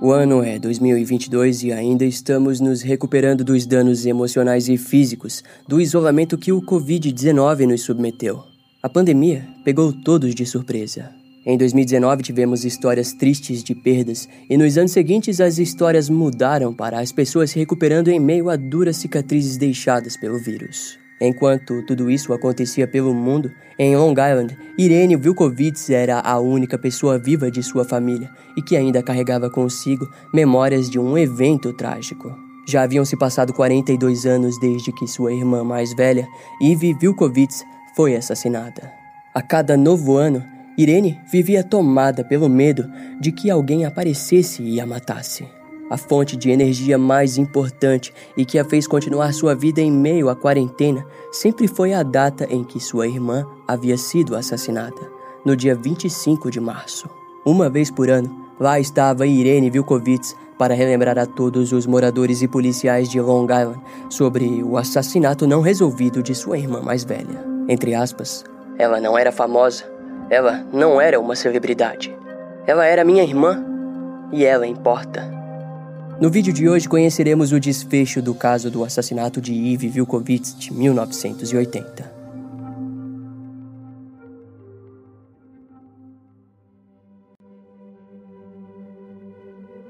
O ano é 2022 e ainda estamos nos recuperando dos danos emocionais e físicos do isolamento que o Covid-19 nos submeteu. A pandemia pegou todos de surpresa. Em 2019 tivemos histórias tristes de perdas, e nos anos seguintes as histórias mudaram para as pessoas se recuperando em meio a duras cicatrizes deixadas pelo vírus. Enquanto tudo isso acontecia pelo mundo, em Long Island, Irene Vilkovitz era a única pessoa viva de sua família e que ainda carregava consigo memórias de um evento trágico. Já haviam se passado 42 anos desde que sua irmã mais velha, Ivy Vilkovitz, foi assassinada. A cada novo ano, Irene vivia tomada pelo medo de que alguém aparecesse e a matasse a fonte de energia mais importante e que a fez continuar sua vida em meio à quarentena, sempre foi a data em que sua irmã havia sido assassinada, no dia 25 de março. Uma vez por ano, lá estava Irene Vilkovitz para relembrar a todos os moradores e policiais de Long Island sobre o assassinato não resolvido de sua irmã mais velha. Entre aspas, ela não era famosa, ela não era uma celebridade. Ela era minha irmã e ela importa. No vídeo de hoje conheceremos o desfecho do caso do assassinato de Ivy Vilkovitz de 1980.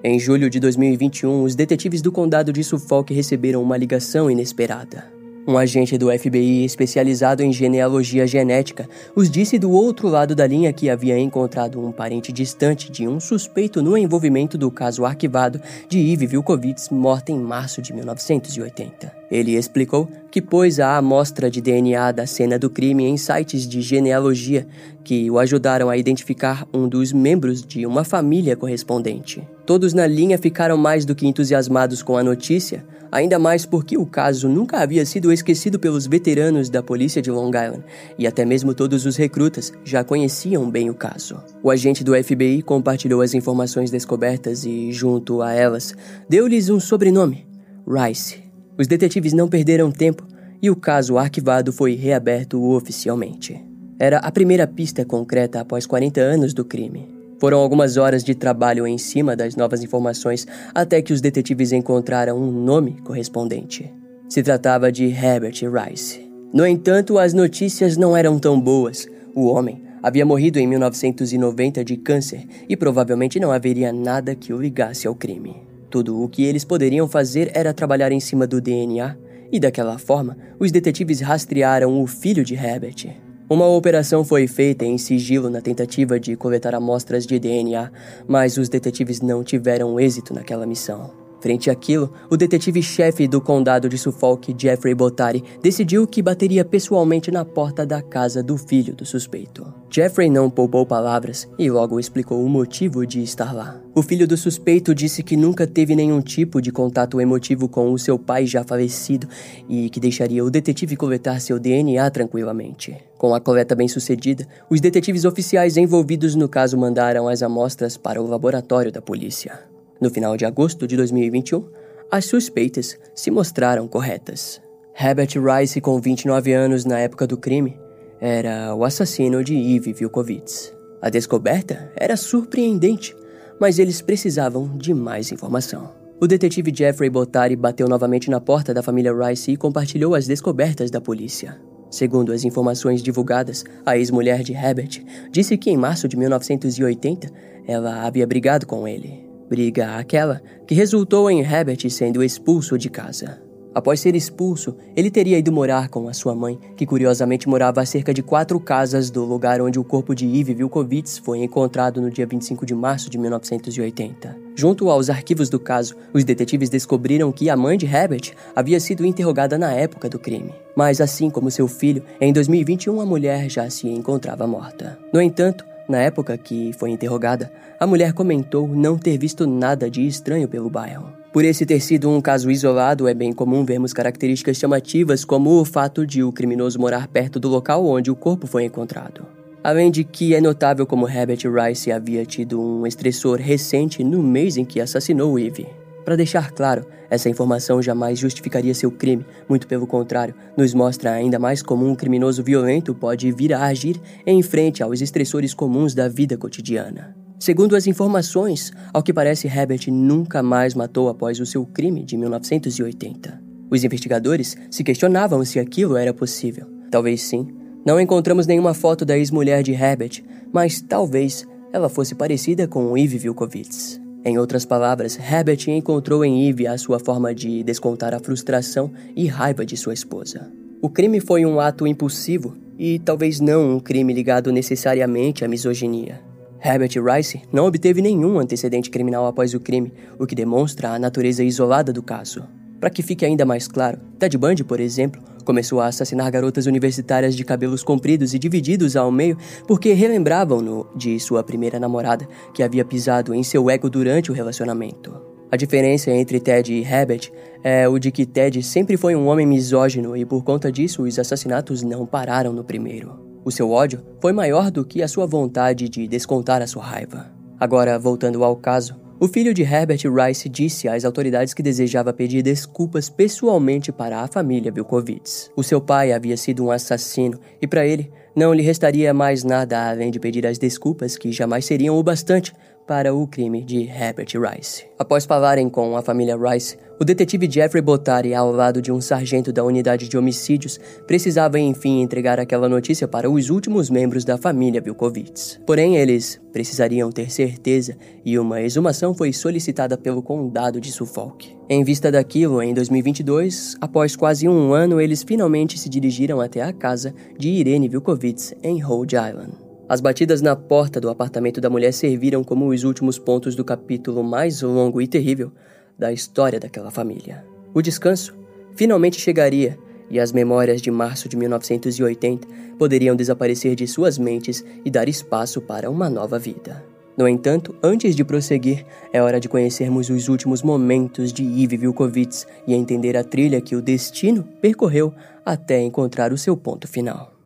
Em julho de 2021, os detetives do condado de Suffolk receberam uma ligação inesperada. Um agente do FBI especializado em genealogia genética os disse do outro lado da linha que havia encontrado um parente distante de um suspeito no envolvimento do caso arquivado de Ivy Vilkovitz, morta em março de 1980. Ele explicou que pôs a amostra de DNA da cena do crime em sites de genealogia que o ajudaram a identificar um dos membros de uma família correspondente. Todos na linha ficaram mais do que entusiasmados com a notícia, ainda mais porque o caso nunca havia sido esquecido pelos veteranos da polícia de Long Island e até mesmo todos os recrutas já conheciam bem o caso. O agente do FBI compartilhou as informações descobertas e, junto a elas, deu-lhes um sobrenome: Rice. Os detetives não perderam tempo e o caso arquivado foi reaberto oficialmente. Era a primeira pista concreta após 40 anos do crime. Foram algumas horas de trabalho em cima das novas informações até que os detetives encontraram um nome correspondente. Se tratava de Herbert Rice. No entanto, as notícias não eram tão boas. O homem havia morrido em 1990 de câncer e provavelmente não haveria nada que o ligasse ao crime. Tudo o que eles poderiam fazer era trabalhar em cima do DNA, e daquela forma, os detetives rastrearam o filho de Herbert. Uma operação foi feita em sigilo na tentativa de coletar amostras de DNA, mas os detetives não tiveram êxito naquela missão. Frente àquilo, o detetive-chefe do condado de Suffolk, Jeffrey Botari, decidiu que bateria pessoalmente na porta da casa do filho do suspeito. Jeffrey não poupou palavras e logo explicou o motivo de estar lá. O filho do suspeito disse que nunca teve nenhum tipo de contato emotivo com o seu pai já falecido e que deixaria o detetive coletar seu DNA tranquilamente. Com a coleta bem sucedida, os detetives oficiais envolvidos no caso mandaram as amostras para o laboratório da polícia. No final de agosto de 2021, as suspeitas se mostraram corretas. Herbert Rice, com 29 anos na época do crime, era o assassino de Ivy Vilkovitz. A descoberta era surpreendente, mas eles precisavam de mais informação. O detetive Jeffrey Botari bateu novamente na porta da família Rice e compartilhou as descobertas da polícia. Segundo as informações divulgadas, a ex-mulher de Herbert disse que em março de 1980 ela havia brigado com ele. Briga aquela que resultou em Herbert sendo expulso de casa. Após ser expulso, ele teria ido morar com a sua mãe, que curiosamente morava a cerca de quatro casas do lugar onde o corpo de Ivy Vilkovitz foi encontrado no dia 25 de março de 1980. Junto aos arquivos do caso, os detetives descobriram que a mãe de Herbert havia sido interrogada na época do crime. Mas assim como seu filho, em 2021 a mulher já se encontrava morta. No entanto, na época que foi interrogada, a mulher comentou não ter visto nada de estranho pelo bairro. Por esse ter sido um caso isolado, é bem comum vermos características chamativas como o fato de o criminoso morar perto do local onde o corpo foi encontrado. Além de que é notável como Herbert Rice havia tido um estressor recente no mês em que assassinou Eve. Para deixar claro, essa informação jamais justificaria seu crime, muito pelo contrário, nos mostra ainda mais como um criminoso violento pode vir a agir em frente aos estressores comuns da vida cotidiana. Segundo as informações, ao que parece, Herbert nunca mais matou após o seu crime de 1980. Os investigadores se questionavam se aquilo era possível. Talvez sim. Não encontramos nenhuma foto da ex-mulher de Herbert, mas talvez ela fosse parecida com Eve Vilkovitz. Em outras palavras, Herbert encontrou em Eve a sua forma de descontar a frustração e raiva de sua esposa. O crime foi um ato impulsivo e talvez não um crime ligado necessariamente à misoginia. Herbert Rice não obteve nenhum antecedente criminal após o crime, o que demonstra a natureza isolada do caso. Para que fique ainda mais claro, Ted Bundy, por exemplo, começou a assassinar garotas universitárias de cabelos compridos e divididos ao meio porque relembravam-no de sua primeira namorada, que havia pisado em seu ego durante o relacionamento. A diferença entre Ted e Herbert é o de que Ted sempre foi um homem misógino e por conta disso os assassinatos não pararam no primeiro. O seu ódio foi maior do que a sua vontade de descontar a sua raiva. Agora, voltando ao caso, o filho de Herbert Rice disse às autoridades que desejava pedir desculpas pessoalmente para a família Vilkovitz. O seu pai havia sido um assassino e para ele não lhe restaria mais nada além de pedir as desculpas que jamais seriam o bastante para o crime de Herbert Rice. Após falarem com a família Rice, o detetive Jeffrey Botari, ao lado de um sargento da unidade de homicídios, precisava enfim entregar aquela notícia para os últimos membros da família Vilkovitz. Porém, eles precisariam ter certeza e uma exumação foi solicitada pelo condado de Suffolk. Em vista daquilo, em 2022, após quase um ano, eles finalmente se dirigiram até a casa de Irene Vilkovitz em Rhode Island. As batidas na porta do apartamento da mulher serviram como os últimos pontos do capítulo mais longo e terrível da história daquela família. O descanso finalmente chegaria e as memórias de março de 1980 poderiam desaparecer de suas mentes e dar espaço para uma nova vida. No entanto, antes de prosseguir, é hora de conhecermos os últimos momentos de Ivy Vilkovitz e entender a trilha que o destino percorreu até encontrar o seu ponto final.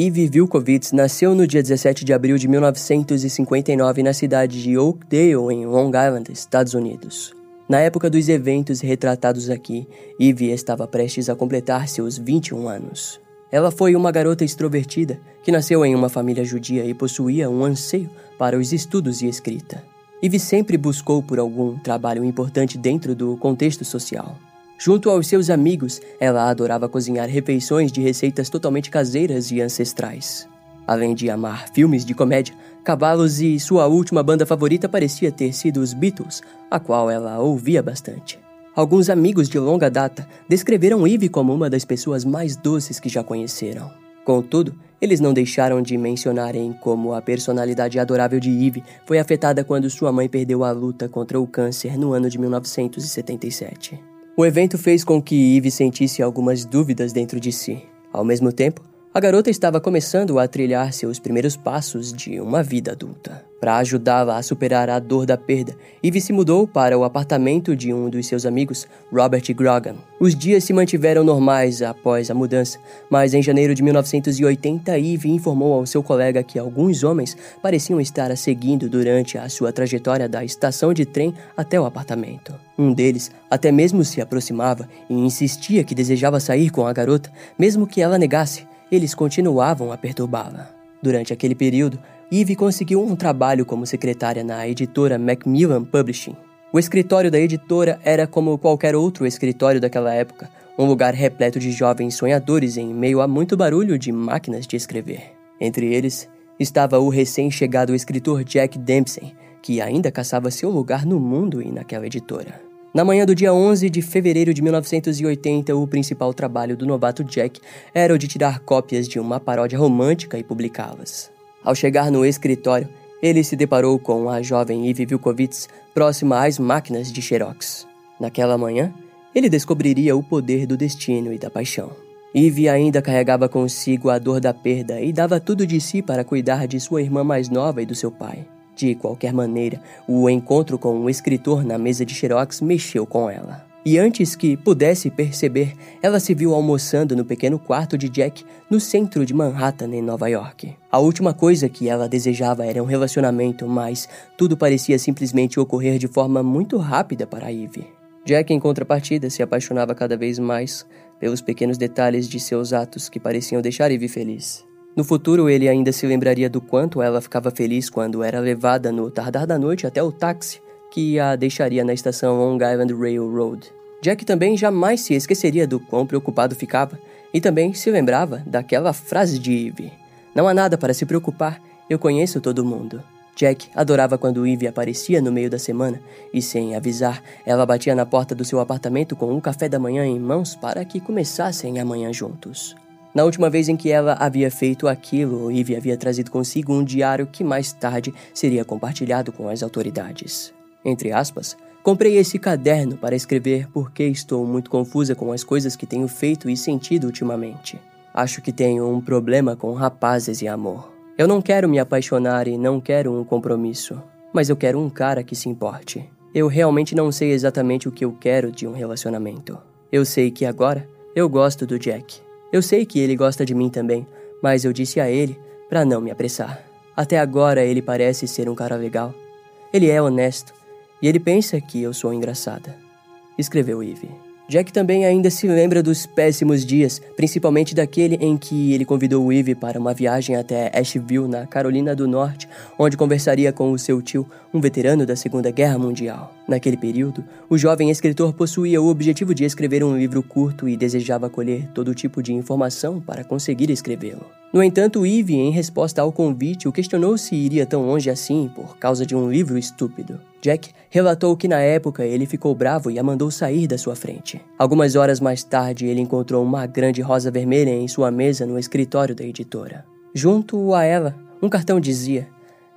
Ivy Vilkovitz nasceu no dia 17 de abril de 1959 na cidade de Oakdale, em Long Island, Estados Unidos. Na época dos eventos retratados aqui, Ivy estava prestes a completar seus 21 anos. Ela foi uma garota extrovertida que nasceu em uma família judia e possuía um anseio para os estudos e escrita. Ivy sempre buscou por algum trabalho importante dentro do contexto social. Junto aos seus amigos, ela adorava cozinhar refeições de receitas totalmente caseiras e ancestrais. Além de amar filmes de comédia, cavalos e sua última banda favorita parecia ter sido os Beatles, a qual ela ouvia bastante. Alguns amigos de longa data descreveram Eve como uma das pessoas mais doces que já conheceram. Contudo, eles não deixaram de mencionarem como a personalidade adorável de Eve foi afetada quando sua mãe perdeu a luta contra o câncer no ano de 1977. O evento fez com que Eve sentisse algumas dúvidas dentro de si. Ao mesmo tempo, a garota estava começando a trilhar seus primeiros passos de uma vida adulta. Para ajudá-la a superar a dor da perda, Eve se mudou para o apartamento de um dos seus amigos, Robert Grogan. Os dias se mantiveram normais após a mudança, mas em janeiro de 1980, Eve informou ao seu colega que alguns homens pareciam estar a seguindo durante a sua trajetória da estação de trem até o apartamento. Um deles até mesmo se aproximava e insistia que desejava sair com a garota, mesmo que ela negasse eles continuavam a perturbá-la. Durante aquele período, Eve conseguiu um trabalho como secretária na editora Macmillan Publishing. O escritório da editora era como qualquer outro escritório daquela época, um lugar repleto de jovens sonhadores em meio a muito barulho de máquinas de escrever. Entre eles estava o recém-chegado escritor Jack Dempsey, que ainda caçava seu lugar no mundo e naquela editora. Na manhã do dia 11 de fevereiro de 1980, o principal trabalho do novato Jack era o de tirar cópias de uma paródia romântica e publicá-las. Ao chegar no escritório, ele se deparou com a jovem Ivy Vilkovitz próxima às máquinas de Xerox. Naquela manhã, ele descobriria o poder do destino e da paixão. Ivy ainda carregava consigo a dor da perda e dava tudo de si para cuidar de sua irmã mais nova e do seu pai. De qualquer maneira, o encontro com o escritor na mesa de Xerox mexeu com ela. E antes que pudesse perceber, ela se viu almoçando no pequeno quarto de Jack no centro de Manhattan, em Nova York. A última coisa que ela desejava era um relacionamento, mas tudo parecia simplesmente ocorrer de forma muito rápida para Ivy. Jack, em contrapartida, se apaixonava cada vez mais pelos pequenos detalhes de seus atos que pareciam deixar Ivy feliz. No futuro, ele ainda se lembraria do quanto ela ficava feliz quando era levada no tardar da noite até o táxi que a deixaria na estação Long Island Railroad. Jack também jamais se esqueceria do quão preocupado ficava e também se lembrava daquela frase de Eve: Não há nada para se preocupar, eu conheço todo mundo. Jack adorava quando Eve aparecia no meio da semana e, sem avisar, ela batia na porta do seu apartamento com um café da manhã em mãos para que começassem a manhã juntos. Na última vez em que ela havia feito aquilo, Eve havia trazido consigo um diário que mais tarde seria compartilhado com as autoridades. Entre aspas, comprei esse caderno para escrever porque estou muito confusa com as coisas que tenho feito e sentido ultimamente. Acho que tenho um problema com rapazes e amor. Eu não quero me apaixonar e não quero um compromisso, mas eu quero um cara que se importe. Eu realmente não sei exatamente o que eu quero de um relacionamento. Eu sei que agora eu gosto do Jack. Eu sei que ele gosta de mim também, mas eu disse a ele para não me apressar. Até agora ele parece ser um cara legal. Ele é honesto e ele pensa que eu sou engraçada. Escreveu Eve. Jack também ainda se lembra dos péssimos dias, principalmente daquele em que ele convidou Eve para uma viagem até Asheville, na Carolina do Norte, onde conversaria com o seu tio, um veterano da Segunda Guerra Mundial. Naquele período, o jovem escritor possuía o objetivo de escrever um livro curto e desejava colher todo tipo de informação para conseguir escrevê-lo. No entanto, Eve, em resposta ao convite, o questionou se iria tão longe assim por causa de um livro estúpido. Jack relatou que na época ele ficou bravo e a mandou sair da sua frente. Algumas horas mais tarde, ele encontrou uma grande rosa vermelha em sua mesa no escritório da editora. Junto a ela, um cartão dizia: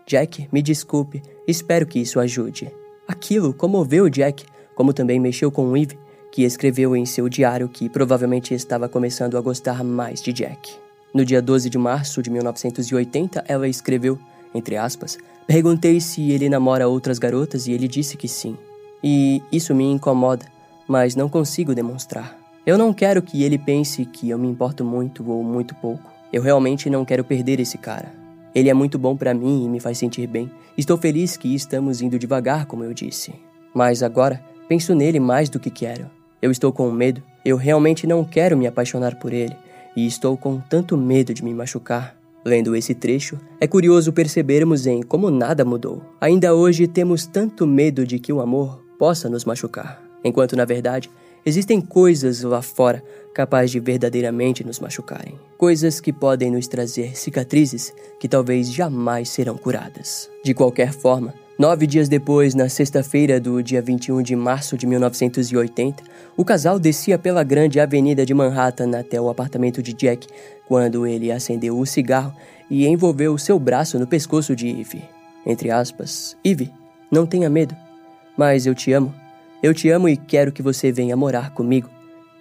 Jack, me desculpe, espero que isso ajude. Aquilo comoveu Jack, como também mexeu com Eve, que escreveu em seu diário que provavelmente estava começando a gostar mais de Jack. No dia 12 de março de 1980, ela escreveu, entre aspas, perguntei se ele namora outras garotas e ele disse que sim. E isso me incomoda, mas não consigo demonstrar. Eu não quero que ele pense que eu me importo muito ou muito pouco. Eu realmente não quero perder esse cara. Ele é muito bom para mim e me faz sentir bem. Estou feliz que estamos indo devagar, como eu disse. Mas agora, penso nele mais do que quero. Eu estou com medo. Eu realmente não quero me apaixonar por ele e estou com tanto medo de me machucar. Lendo esse trecho, é curioso percebermos em como nada mudou. Ainda hoje temos tanto medo de que o amor possa nos machucar, enquanto na verdade existem coisas lá fora capazes de verdadeiramente nos machucarem. Coisas que podem nos trazer cicatrizes que talvez jamais serão curadas. De qualquer forma, Nove dias depois, na sexta-feira do dia 21 de março de 1980, o casal descia pela grande avenida de Manhattan até o apartamento de Jack quando ele acendeu o cigarro e envolveu seu braço no pescoço de Eve. Entre aspas, Eve, não tenha medo, mas eu te amo. Eu te amo e quero que você venha morar comigo,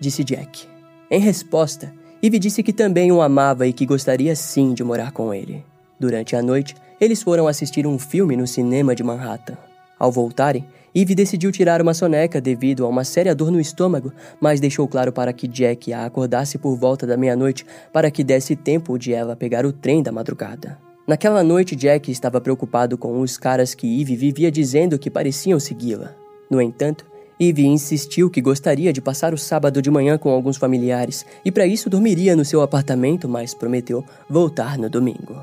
disse Jack. Em resposta, Eve disse que também o amava e que gostaria sim de morar com ele. Durante a noite, eles foram assistir um filme no cinema de Manhattan. Ao voltarem, Eve decidiu tirar uma soneca devido a uma séria dor no estômago, mas deixou claro para que Jack a acordasse por volta da meia-noite para que desse tempo de ela pegar o trem da madrugada. Naquela noite, Jack estava preocupado com os caras que Eve vivia dizendo que pareciam segui-la. No entanto, Eve insistiu que gostaria de passar o sábado de manhã com alguns familiares e para isso dormiria no seu apartamento, mas prometeu voltar no domingo.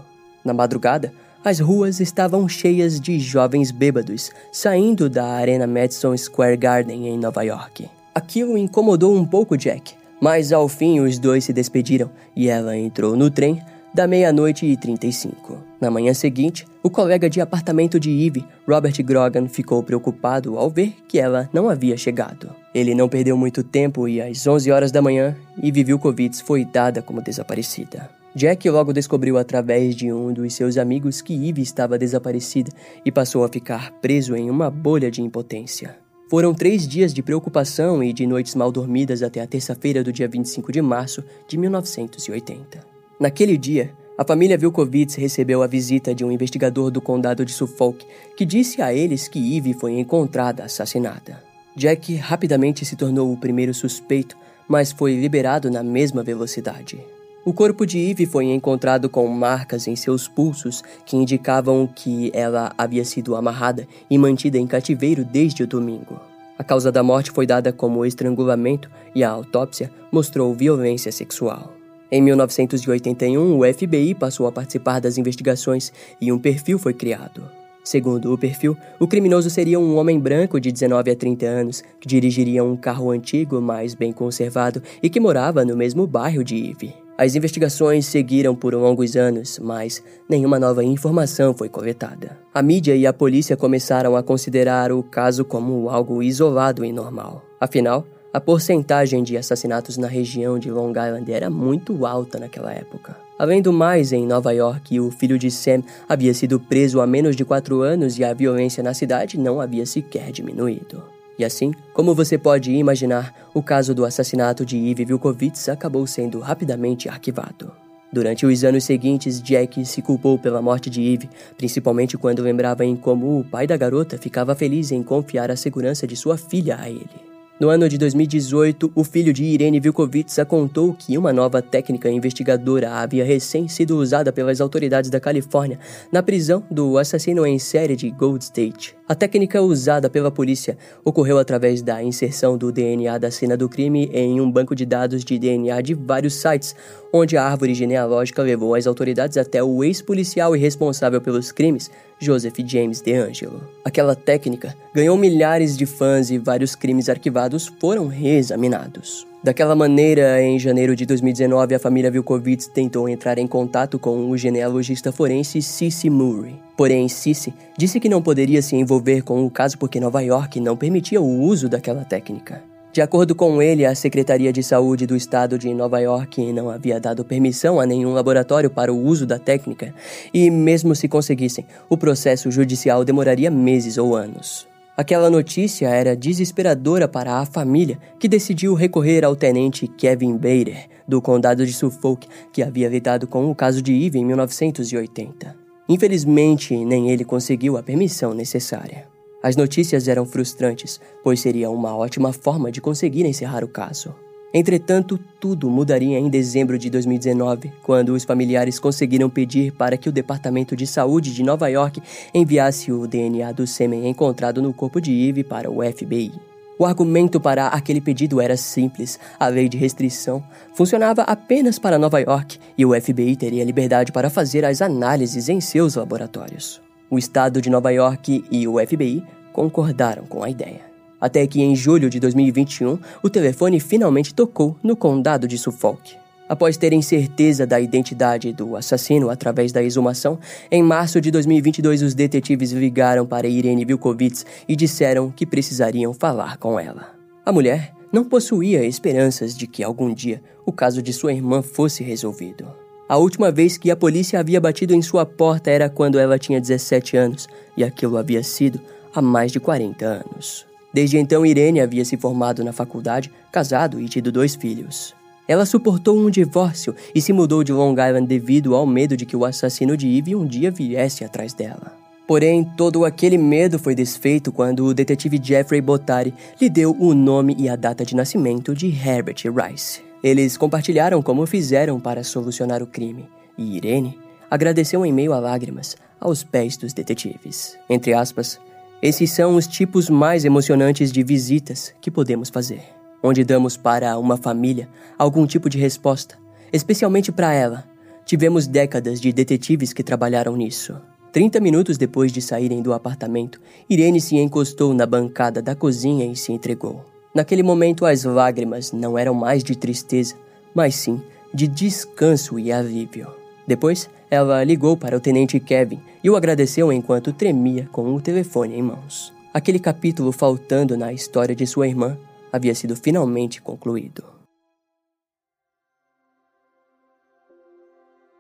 Na madrugada, as ruas estavam cheias de jovens bêbados saindo da Arena Madison Square Garden em Nova York. Aquilo incomodou um pouco Jack, mas ao fim os dois se despediram e ela entrou no trem da meia-noite e 35. Na manhã seguinte, o colega de apartamento de Eve, Robert Grogan, ficou preocupado ao ver que ela não havia chegado. Ele não perdeu muito tempo e às 11 horas da manhã, Eve Vilkovitz foi dada como desaparecida. Jack logo descobriu através de um dos seus amigos que Eve estava desaparecida e passou a ficar preso em uma bolha de impotência. Foram três dias de preocupação e de noites mal dormidas até a terça-feira do dia 25 de março de 1980. Naquele dia, a família Vilkovitz recebeu a visita de um investigador do condado de Suffolk que disse a eles que Eve foi encontrada assassinada. Jack rapidamente se tornou o primeiro suspeito, mas foi liberado na mesma velocidade. O corpo de Eve foi encontrado com marcas em seus pulsos que indicavam que ela havia sido amarrada e mantida em cativeiro desde o domingo. A causa da morte foi dada como estrangulamento e a autópsia mostrou violência sexual. Em 1981, o FBI passou a participar das investigações e um perfil foi criado. Segundo o perfil, o criminoso seria um homem branco de 19 a 30 anos que dirigiria um carro antigo, mas bem conservado e que morava no mesmo bairro de Eve. As investigações seguiram por longos anos, mas nenhuma nova informação foi coletada. A mídia e a polícia começaram a considerar o caso como algo isolado e normal. Afinal, a porcentagem de assassinatos na região de Long Island era muito alta naquela época. Além do mais, em Nova York, o filho de Sam havia sido preso há menos de quatro anos e a violência na cidade não havia sequer diminuído. E assim, como você pode imaginar, o caso do assassinato de Eve Vilkovitz acabou sendo rapidamente arquivado. Durante os anos seguintes, Jack se culpou pela morte de Eve, principalmente quando lembrava em como o pai da garota ficava feliz em confiar a segurança de sua filha a ele. No ano de 2018, o filho de Irene Vilkovitsa contou que uma nova técnica investigadora havia recém sido usada pelas autoridades da Califórnia na prisão do assassino em série de Gold State. A técnica usada pela polícia ocorreu através da inserção do DNA da cena do crime em um banco de dados de DNA de vários sites, onde a árvore genealógica levou as autoridades até o ex-policial e responsável pelos crimes, Joseph James DeAngelo. Aquela técnica ganhou milhares de fãs e vários crimes arquivados foram reexaminados. Daquela maneira, em janeiro de 2019, a família Vilkovitz tentou entrar em contato com o genealogista forense Cici Murray. Porém, Cici disse que não poderia se envolver com o caso porque Nova York não permitia o uso daquela técnica. De acordo com ele, a Secretaria de Saúde do Estado de Nova York não havia dado permissão a nenhum laboratório para o uso da técnica, e mesmo se conseguissem, o processo judicial demoraria meses ou anos. Aquela notícia era desesperadora para a família, que decidiu recorrer ao tenente Kevin Bader, do condado de Suffolk, que havia lidado com o caso de Eve em 1980. Infelizmente, nem ele conseguiu a permissão necessária. As notícias eram frustrantes, pois seria uma ótima forma de conseguir encerrar o caso. Entretanto, tudo mudaria em dezembro de 2019, quando os familiares conseguiram pedir para que o Departamento de Saúde de Nova York enviasse o DNA do sêmen encontrado no corpo de Eve para o FBI. O argumento para aquele pedido era simples: a lei de restrição funcionava apenas para Nova York e o FBI teria liberdade para fazer as análises em seus laboratórios. O estado de Nova York e o FBI concordaram com a ideia. Até que em julho de 2021, o telefone finalmente tocou no condado de Suffolk. Após terem certeza da identidade do assassino através da exumação, em março de 2022 os detetives ligaram para Irene Vilkovitz e disseram que precisariam falar com ela. A mulher não possuía esperanças de que algum dia o caso de sua irmã fosse resolvido. A última vez que a polícia havia batido em sua porta era quando ela tinha 17 anos, e aquilo havia sido há mais de 40 anos. Desde então, Irene havia se formado na faculdade, casado e tido dois filhos. Ela suportou um divórcio e se mudou de Long Island devido ao medo de que o assassino de Eve um dia viesse atrás dela. Porém, todo aquele medo foi desfeito quando o detetive Jeffrey Botari lhe deu o nome e a data de nascimento de Herbert Rice. Eles compartilharam como fizeram para solucionar o crime, e Irene agradeceu em meio a lágrimas aos pés dos detetives. Entre aspas, esses são os tipos mais emocionantes de visitas que podemos fazer, onde damos para uma família algum tipo de resposta, especialmente para ela. Tivemos décadas de detetives que trabalharam nisso. 30 minutos depois de saírem do apartamento, Irene se encostou na bancada da cozinha e se entregou. Naquele momento, as lágrimas não eram mais de tristeza, mas sim de descanso e alívio. Depois, ela ligou para o tenente Kevin e o agradeceu enquanto tremia com o telefone em mãos. Aquele capítulo faltando na história de sua irmã havia sido finalmente concluído.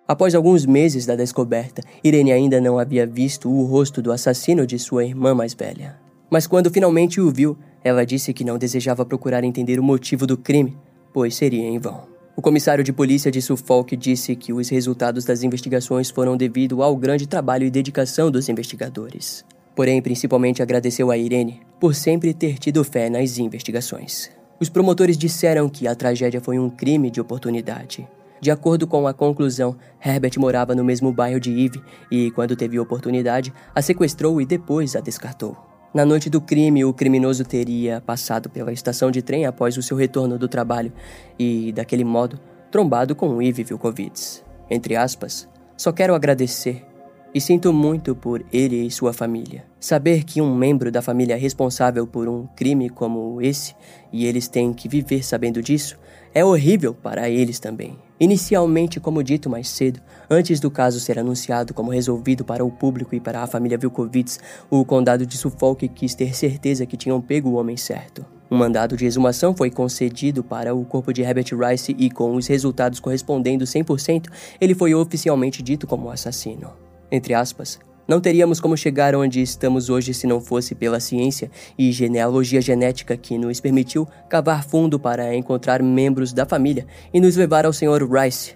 Após alguns meses da descoberta, Irene ainda não havia visto o rosto do assassino de sua irmã mais velha. Mas quando finalmente o viu, ela disse que não desejava procurar entender o motivo do crime, pois seria em vão. O comissário de polícia de Suffolk disse que os resultados das investigações foram devido ao grande trabalho e dedicação dos investigadores. Porém, principalmente agradeceu a Irene por sempre ter tido fé nas investigações. Os promotores disseram que a tragédia foi um crime de oportunidade. De acordo com a conclusão, Herbert morava no mesmo bairro de Eve e, quando teve oportunidade, a sequestrou e depois a descartou. Na noite do crime, o criminoso teria passado pela estação de trem após o seu retorno do trabalho e, daquele modo, trombado com Ivy Vilkovitz. Entre aspas, só quero agradecer e sinto muito por ele e sua família. Saber que um membro da família é responsável por um crime como esse e eles têm que viver sabendo disso é horrível para eles também. Inicialmente, como dito mais cedo, antes do caso ser anunciado como resolvido para o público e para a família Vilkovitz, o condado de Suffolk quis ter certeza que tinham pego o homem certo. Um mandado de exumação foi concedido para o corpo de Herbert Rice e, com os resultados correspondendo 100%, ele foi oficialmente dito como assassino. Entre aspas, não teríamos como chegar onde estamos hoje se não fosse pela ciência e genealogia genética que nos permitiu cavar fundo para encontrar membros da família e nos levar ao Sr. Rice,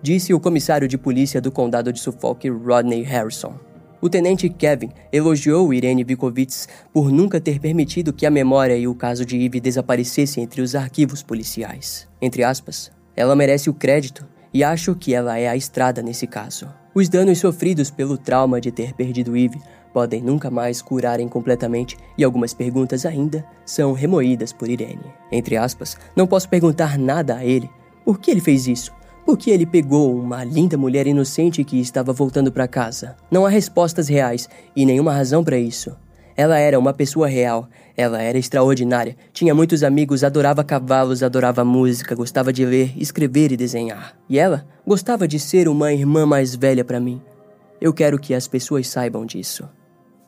disse o comissário de polícia do condado de Suffolk, Rodney Harrison. O tenente Kevin elogiou Irene Vikovitz por nunca ter permitido que a memória e o caso de Eve desaparecessem entre os arquivos policiais. Entre aspas, ela merece o crédito e acho que ela é a estrada nesse caso. Os danos sofridos pelo trauma de ter perdido Eve podem nunca mais curarem completamente e algumas perguntas ainda são remoídas por Irene. Entre aspas, não posso perguntar nada a ele. Por que ele fez isso? Por que ele pegou uma linda mulher inocente que estava voltando para casa? Não há respostas reais e nenhuma razão para isso. Ela era uma pessoa real. Ela era extraordinária. Tinha muitos amigos, adorava cavalos, adorava música, gostava de ler, escrever e desenhar. E ela gostava de ser uma irmã mais velha para mim. Eu quero que as pessoas saibam disso.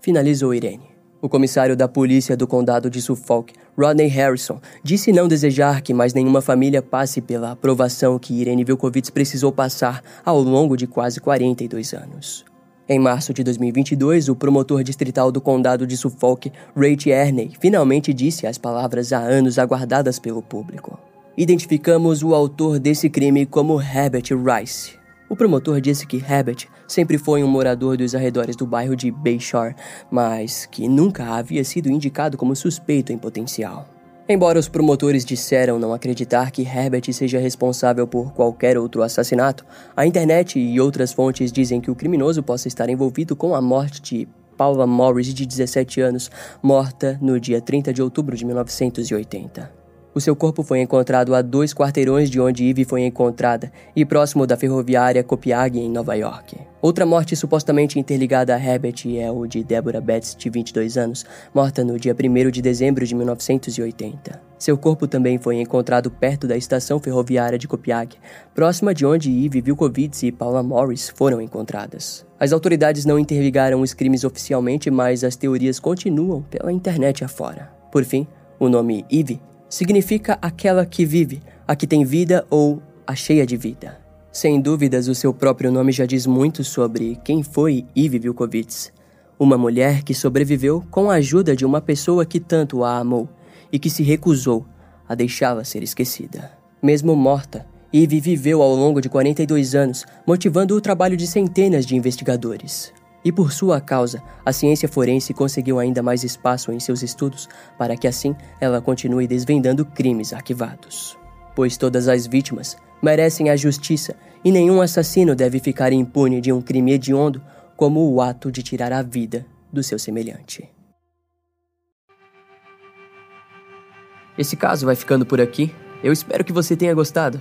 Finalizou Irene. O comissário da polícia do condado de Suffolk, Rodney Harrison, disse não desejar que mais nenhuma família passe pela aprovação que Irene Vilkovitz precisou passar ao longo de quase 42 anos. Em março de 2022, o promotor distrital do condado de Suffolk, Ray Tierney, finalmente disse as palavras há anos aguardadas pelo público. Identificamos o autor desse crime como Herbert Rice. O promotor disse que Herbert sempre foi um morador dos arredores do bairro de Bayshore, mas que nunca havia sido indicado como suspeito em potencial. Embora os promotores disseram não acreditar que Herbert seja responsável por qualquer outro assassinato, a internet e outras fontes dizem que o criminoso possa estar envolvido com a morte de Paula Morris, de 17 anos, morta no dia 30 de outubro de 1980. O seu corpo foi encontrado a dois quarteirões de onde Eve foi encontrada e próximo da ferroviária Copiag, em Nova York. Outra morte supostamente interligada a Herbert é o de Deborah Betts, de 22 anos, morta no dia 1 de dezembro de 1980. Seu corpo também foi encontrado perto da estação ferroviária de Copiag, próxima de onde Eve Vilkovitz e Paula Morris foram encontradas. As autoridades não interligaram os crimes oficialmente, mas as teorias continuam pela internet afora. Por fim, o nome Eve significa aquela que vive, a que tem vida ou a cheia de vida. Sem dúvidas, o seu próprio nome já diz muito sobre quem foi Ivy Vilkovitz, uma mulher que sobreviveu com a ajuda de uma pessoa que tanto a amou e que se recusou a deixá-la ser esquecida. Mesmo morta, Ivy viveu ao longo de 42 anos, motivando o trabalho de centenas de investigadores. E por sua causa, a ciência forense conseguiu ainda mais espaço em seus estudos para que assim ela continue desvendando crimes arquivados. Pois todas as vítimas merecem a justiça e nenhum assassino deve ficar impune de um crime hediondo como o ato de tirar a vida do seu semelhante. Esse caso vai ficando por aqui. Eu espero que você tenha gostado.